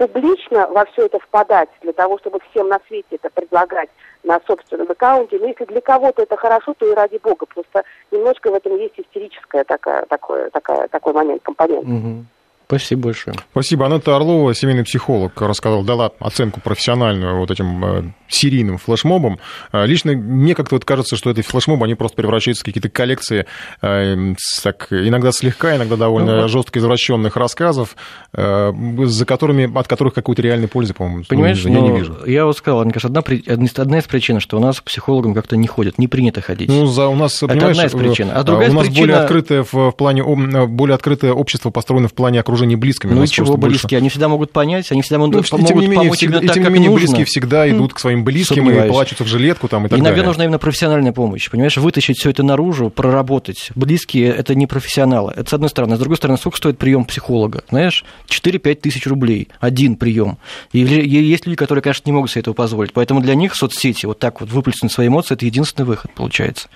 Speaker 11: Публично во все это впадать для того, чтобы всем на свете это предлагать на собственном аккаунте, но если для кого-то это хорошо, то и ради бога. Просто немножко в этом есть истерическая такая, такой, такая, такой момент, компонент.
Speaker 2: Угу. Спасибо большое.
Speaker 3: Спасибо. Анетта Орлова, семейный психолог, рассказал, дала оценку профессиональную вот этим э, серийным флешмобам. Э, лично мне как-то вот кажется, что эти флешмобы, они просто превращаются в какие-то коллекции э, так, иногда слегка, иногда довольно ну, жестко извращенных рассказов, за которыми, от которых какой-то реальной пользы, по-моему,
Speaker 2: Понимаешь, я не ну, вижу. Я вот сказал, мне кажется, одна, одна из причин, что у нас к психологам как-то не ходят, не принято ходить.
Speaker 3: Ну, за, у нас,
Speaker 2: Это одна из причин. А другая
Speaker 3: у нас
Speaker 2: причина...
Speaker 3: более открытое в плане, более открытое общество построено в плане окружения уже не близкими.
Speaker 2: Ну и чего близкие? Больше... Они всегда могут понять, они всегда могут,
Speaker 3: ну,
Speaker 2: могут
Speaker 3: тем не менее,
Speaker 2: помочь
Speaker 3: всегда,
Speaker 2: именно так,
Speaker 3: тем не менее,
Speaker 2: нужно.
Speaker 3: близкие всегда идут к своим близким и плачутся в жилетку там, и так
Speaker 2: Иногда
Speaker 3: далее.
Speaker 2: нужна именно профессиональная помощь, понимаешь, вытащить все это наружу, проработать. Близкие – это не профессионалы. Это с одной стороны. С другой стороны, сколько стоит прием психолога? Знаешь, 4-5 тысяч рублей. Один прием. И есть люди, которые, конечно, не могут себе этого позволить. Поэтому для них соцсети, вот так вот выплеснуть свои эмоции, это единственный выход, получается.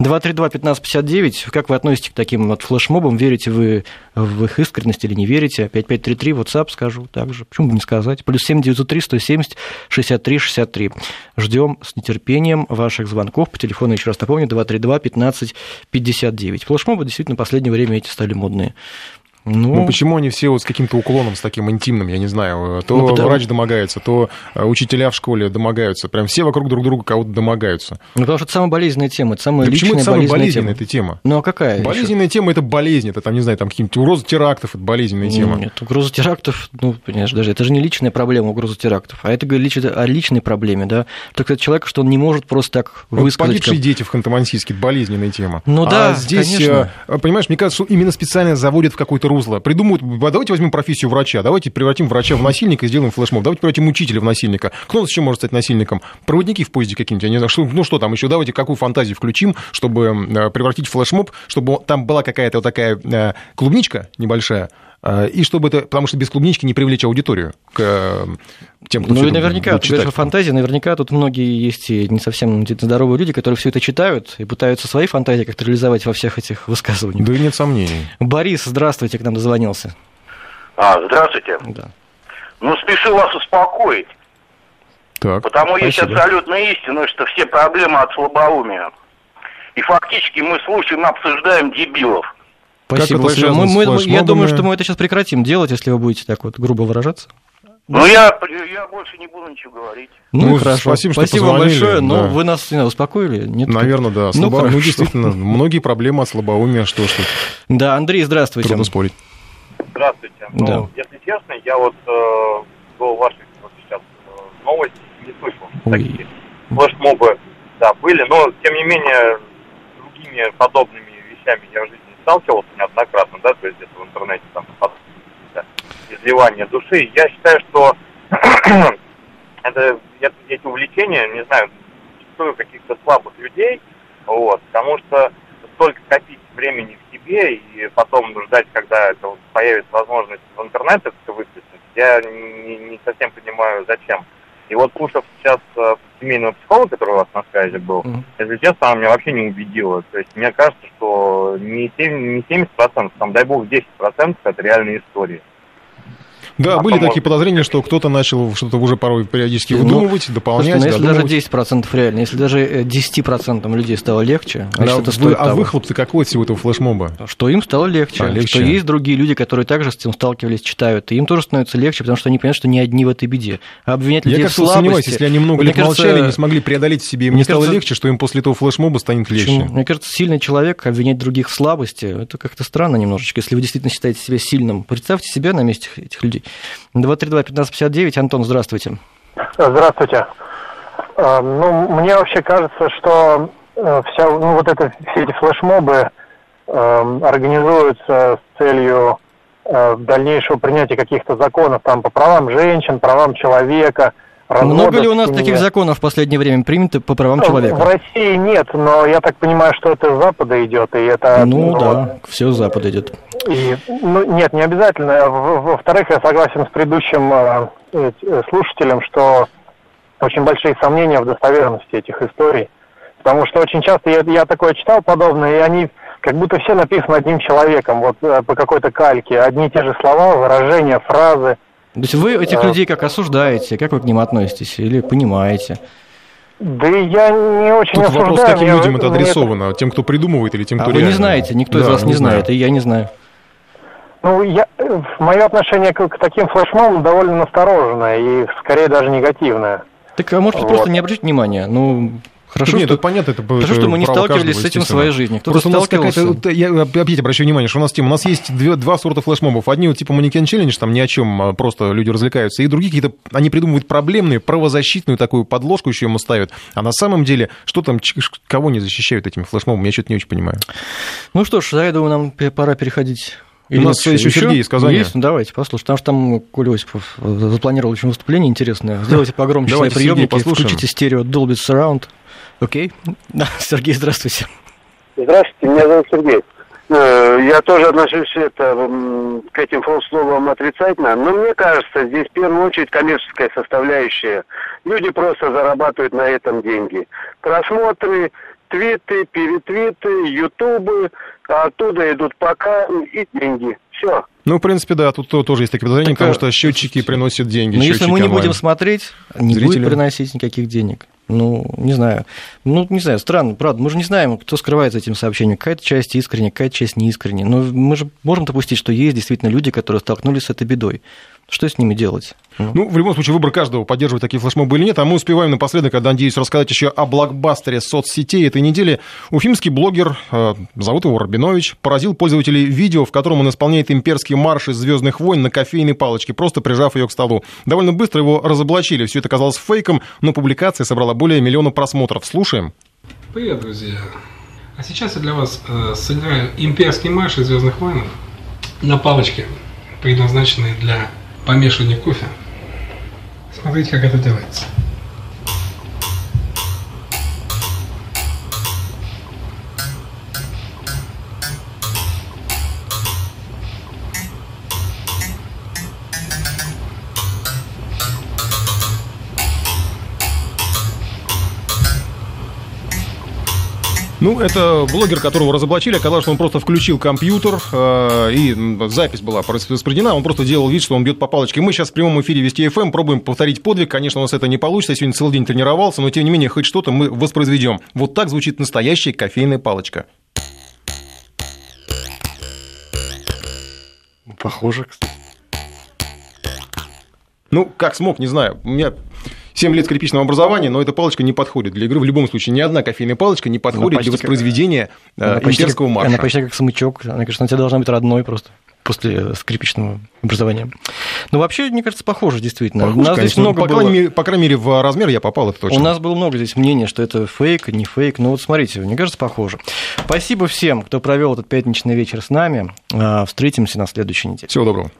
Speaker 2: 232-1559. Как вы относитесь к таким вот флешмобам? Верите вы в их искренность или не верите? 5533, WhatsApp скажу также. Почему бы не сказать? Плюс 7 903 170 63 63. Ждем с нетерпением ваших звонков по телефону, еще раз напомню, 232 15 59. Флешмобы действительно в последнее время эти стали модные.
Speaker 3: Ну, ну почему они все вот с каким-то уклоном, с таким интимным, я не знаю, то ну, потому... врач домогается, то э, учителя в школе домогаются, прям все вокруг друг друга кого-то домогаются.
Speaker 2: Ну, потому что это самая болезненная тема, это самая да личная
Speaker 3: почему это самая
Speaker 2: болезненная
Speaker 3: тема? эта тема?
Speaker 2: Ну, а какая
Speaker 3: Болезненная
Speaker 2: еще?
Speaker 3: тема – это болезнь, это, там, не знаю, там какие-нибудь угрозы терактов – это болезненная тема.
Speaker 2: Нет, угроза терактов, ну, понимаешь, даже это же не личная проблема угроза терактов, а это говорит о личной проблеме, да, так это человек, что он не может просто так
Speaker 3: вот
Speaker 2: высказать.
Speaker 3: Погибшие
Speaker 2: как...
Speaker 3: дети в Ханты-Мансийске – болезненная тема.
Speaker 2: Ну
Speaker 3: а
Speaker 2: да,
Speaker 3: здесь,
Speaker 2: конечно.
Speaker 3: Э, понимаешь, мне кажется, именно специально заводят в какое-то русло, придумывают давайте возьмем профессию врача, давайте превратим врача в насильника и сделаем флешмоб, давайте превратим учителя в насильника. Кто у нас еще может стать насильником? Проводники в поезде какие-нибудь, знаю, что, ну что там еще, давайте какую фантазию включим, чтобы э, превратить флешмоб, чтобы там была какая-то вот такая э, клубничка небольшая, и чтобы это, потому что без клубнички не привлечь аудиторию к тем, кто
Speaker 2: Ну и наверняка, ты говоришь, фантазии, наверняка тут многие есть и не совсем здоровые люди, которые все это читают и пытаются свои фантазии как-то реализовать во всех этих высказываниях.
Speaker 3: Да и нет сомнений.
Speaker 2: Борис, здравствуйте, к нам дозвонился.
Speaker 12: А, здравствуйте.
Speaker 2: Да.
Speaker 12: Ну, спешу вас успокоить.
Speaker 3: Так,
Speaker 12: Потому
Speaker 3: спасибо.
Speaker 12: есть абсолютная истина, что все проблемы от слабоумия. И фактически мы слушаем, обсуждаем дебилов.
Speaker 2: Спасибо большое. Мы, мы, я думаю, что мы это сейчас прекратим делать, если вы будете так вот грубо выражаться.
Speaker 12: Ну, я, я больше не буду ничего говорить.
Speaker 2: Ну,
Speaker 3: Ну,
Speaker 2: хорошо.
Speaker 3: спасибо, что
Speaker 2: спасибо
Speaker 3: позвонили,
Speaker 2: большое. Но
Speaker 3: да.
Speaker 2: вы нас не успокоили? Нет?
Speaker 3: Наверное, да.
Speaker 2: Ну,
Speaker 3: Слабо... Ну,
Speaker 2: хорошо.
Speaker 3: действительно, многие проблемы от слабоумия, что тут
Speaker 2: Да, Андрей, здравствуйте.
Speaker 3: трудно спорить.
Speaker 13: Здравствуйте. Ну,
Speaker 2: Да.
Speaker 13: если честно, я вот э, до ваших вот сейчас э, новостей не слышал, что
Speaker 2: Ой.
Speaker 13: такие флешмобы да, были, но тем не менее другими подобными вещами я в жизни сталкивался неоднократно, да, то есть где-то в интернете там изливание души. Я считаю, что это, эти увлечения, не знаю, зачастую каких-то слабых людей, вот, потому что столько копить времени в себе и потом ждать, когда это вот появится возможность в интернет это выплеснуть, я не, не совсем понимаю, зачем. И вот слушав сейчас э, семейного психолога, который у вас на связи был,
Speaker 2: Мгм.
Speaker 13: если честно, она меня вообще не убедила. То есть мне кажется, что не, 7, не 70%, там, дай бог, 10% это реальные истории.
Speaker 3: Да,
Speaker 13: А
Speaker 3: были такие подозрения, что кто-то начал что-то уже порой периодически
Speaker 2: Ну,
Speaker 3: выдумывать,
Speaker 2: Слушайте,
Speaker 3: дополнять,
Speaker 2: ну, если даже
Speaker 3: додумывать.
Speaker 2: 10% реально, если даже э, 10% людей стало легче,
Speaker 3: Да,
Speaker 2: значит, это
Speaker 3: вы-
Speaker 2: стоит
Speaker 3: а
Speaker 2: того.
Speaker 3: выхлоп-то какой от всего этого флешмоба?
Speaker 2: Что им стало легче,
Speaker 3: А, легче.
Speaker 2: что есть другие люди, которые также с этим сталкивались, читают, и им тоже становится легче, потому что они понимают, что не одни в этой беде. А обвинять
Speaker 3: Я
Speaker 2: людей
Speaker 3: как-то
Speaker 2: в слабости...
Speaker 3: сомневаюсь, если они много
Speaker 2: Мне
Speaker 3: лет
Speaker 2: кажется,
Speaker 3: молчали, не смогли преодолеть в себе, им
Speaker 2: мне
Speaker 3: не стало
Speaker 2: кажется-
Speaker 3: легче, что им после этого флешмоба станет
Speaker 2: Почему?
Speaker 3: легче.
Speaker 2: Мне кажется, сильный человек обвинять других в слабости, это как-то странно немножечко, если вы действительно считаете себя сильным. Представьте себя на месте этих людей. 232-1559, Антон, здравствуйте.
Speaker 14: Здравствуйте. Э, Ну, мне вообще кажется, что э, вся, ну, вот это, все эти флешмобы э, организуются с целью э, дальнейшего принятия каких-то законов там по правам женщин, правам человека.
Speaker 2: Много ли у
Speaker 14: разводов
Speaker 2: нас
Speaker 14: в семье.
Speaker 2: таких законов в последнее время принято по правам
Speaker 14: В
Speaker 2: человека?
Speaker 14: России нет, но я так понимаю, что это с Запада идет, и это...
Speaker 2: Ну
Speaker 14: вот,
Speaker 2: да, все с Запада идет.
Speaker 14: И, ну, нет, не обязательно. Во- Во-вторых, я согласен с предыдущим э, э, слушателем, что очень большие сомнения в достоверности этих историй. Потому что очень часто я, я такое читал подобное, и они как будто все написаны одним человеком, вот э, по какой-то кальке. Одни и те же слова, выражения, фразы.
Speaker 2: То есть вы этих
Speaker 14: А.
Speaker 2: людей как осуждаете, как вы к ним относитесь или понимаете?
Speaker 14: Да я не очень
Speaker 3: Тут вопрос,
Speaker 14: осуждаю.
Speaker 3: каким
Speaker 14: мне-
Speaker 3: людям это адресовано? Тем, кто придумывает или тем,
Speaker 2: А
Speaker 3: кто
Speaker 2: вы не
Speaker 3: реально?
Speaker 2: знаете, никто из
Speaker 3: Да,
Speaker 2: вас не
Speaker 3: знаю.
Speaker 2: знает, и я не знаю.
Speaker 14: Ну, я, мое отношение к, к таким флешмобам довольно настороженное и скорее даже негативное.
Speaker 2: Так, а может,
Speaker 14: Вот.
Speaker 2: просто не обратите внимания? Ну, хорошо,
Speaker 3: Нет,
Speaker 2: что...
Speaker 3: это понятно, это
Speaker 2: Хорошо,
Speaker 3: это
Speaker 2: что мы не сталкивались
Speaker 3: каждого,
Speaker 2: с этим в своей жизни. Кто-то
Speaker 3: Просто у нас какая-то... Я опять обращаю внимание, что у нас тема. У нас есть две, два сорта флешмобов. Одни вот типа манекен челлендж, там ни о чем, а просто люди развлекаются. И другие какие-то, они придумывают проблемные, правозащитную такую подложку еще ему ставят. А на самом деле, что там, кого не защищают этими флешмобами, я что-то не очень понимаю.
Speaker 2: Ну что ж, я думаю, нам пора переходить
Speaker 3: Или У нас еще, еще Сергей из Казани.
Speaker 2: Есть? Ну, давайте послушаем. Потому что там Коля Осипов запланировал очень выступление интересное. Сделайте погромче свои приемники, включите стерео Dolby Surround. Окей? Да, Сергей, здравствуйте.
Speaker 15: Здравствуйте, меня зовут Сергей. Э, я тоже отношусь это, к этим словам отрицательно, но мне кажется, здесь в первую очередь коммерческая составляющая. Люди просто зарабатывают на этом деньги. Просмотры, твиты, перетвиты, ютубы, а оттуда идут пока и деньги. Все.
Speaker 3: Ну, в принципе, да, тут тоже есть такие подозрения, потому что счетчики приносят деньги.
Speaker 2: Но если мы не будем смотреть, не Зрители... будет приносить никаких денег. Ну, не знаю. Ну, не знаю, странно, правда. Мы же не знаем, кто скрывает за этим сообщением. Какая-то часть искренне, какая-то часть неискренне. Но мы же можем допустить, что есть действительно люди, которые столкнулись с этой бедой. Что с ними делать?
Speaker 3: Ну, в любом случае, выбор каждого, поддерживать такие флешмобы или нет. А мы успеваем напоследок, когда надеюсь, рассказать еще о блокбастере соцсетей этой недели. Уфимский блогер, э, зовут его Рабинович, поразил пользователей видео, в котором он исполняет имперский марш из «Звездных войн» на кофейной палочке, просто прижав ее к столу. Довольно быстро его разоблачили. Все это казалось фейком, но публикация собрала более миллиона просмотров. Слушаем.
Speaker 16: Привет, друзья. А сейчас я для вас э, сыграю имперский марш из «Звездных войн» на палочке, предназначенной для помешивания кофе. Смотрите, как это делается.
Speaker 3: Ну, это блогер, которого разоблачили. Оказалось, что он просто включил компьютер, э, и запись была воспроизведена. Он просто делал вид, что он бьет по палочке. Мы сейчас в прямом эфире Вести ФМ пробуем повторить подвиг. Конечно, у нас это не получится. Я сегодня целый день тренировался, но тем не менее, хоть что-то мы воспроизведем. Вот так звучит настоящая кофейная палочка.
Speaker 2: Похоже, кстати.
Speaker 3: Ну, как смог, не знаю. У меня 7 лет скрипичного образования, но эта палочка не подходит для игры. В любом случае, ни одна кофейная палочка не подходит для воспроизведения как, имперского марша.
Speaker 2: Она почти как смычок. Она, кажется, она тебе должна быть родной просто после скрипичного образования. Ну, вообще, мне кажется, похоже, действительно.
Speaker 3: Похоже, У нас конечно. здесь много по, было... крайней мере, по крайней мере, в размер я попал, это точно.
Speaker 2: У нас было много здесь мнений, что это фейк, не фейк. Ну, вот смотрите, мне кажется, похоже. Спасибо всем, кто провел этот пятничный вечер с нами. А, встретимся на следующей неделе.
Speaker 3: Всего доброго.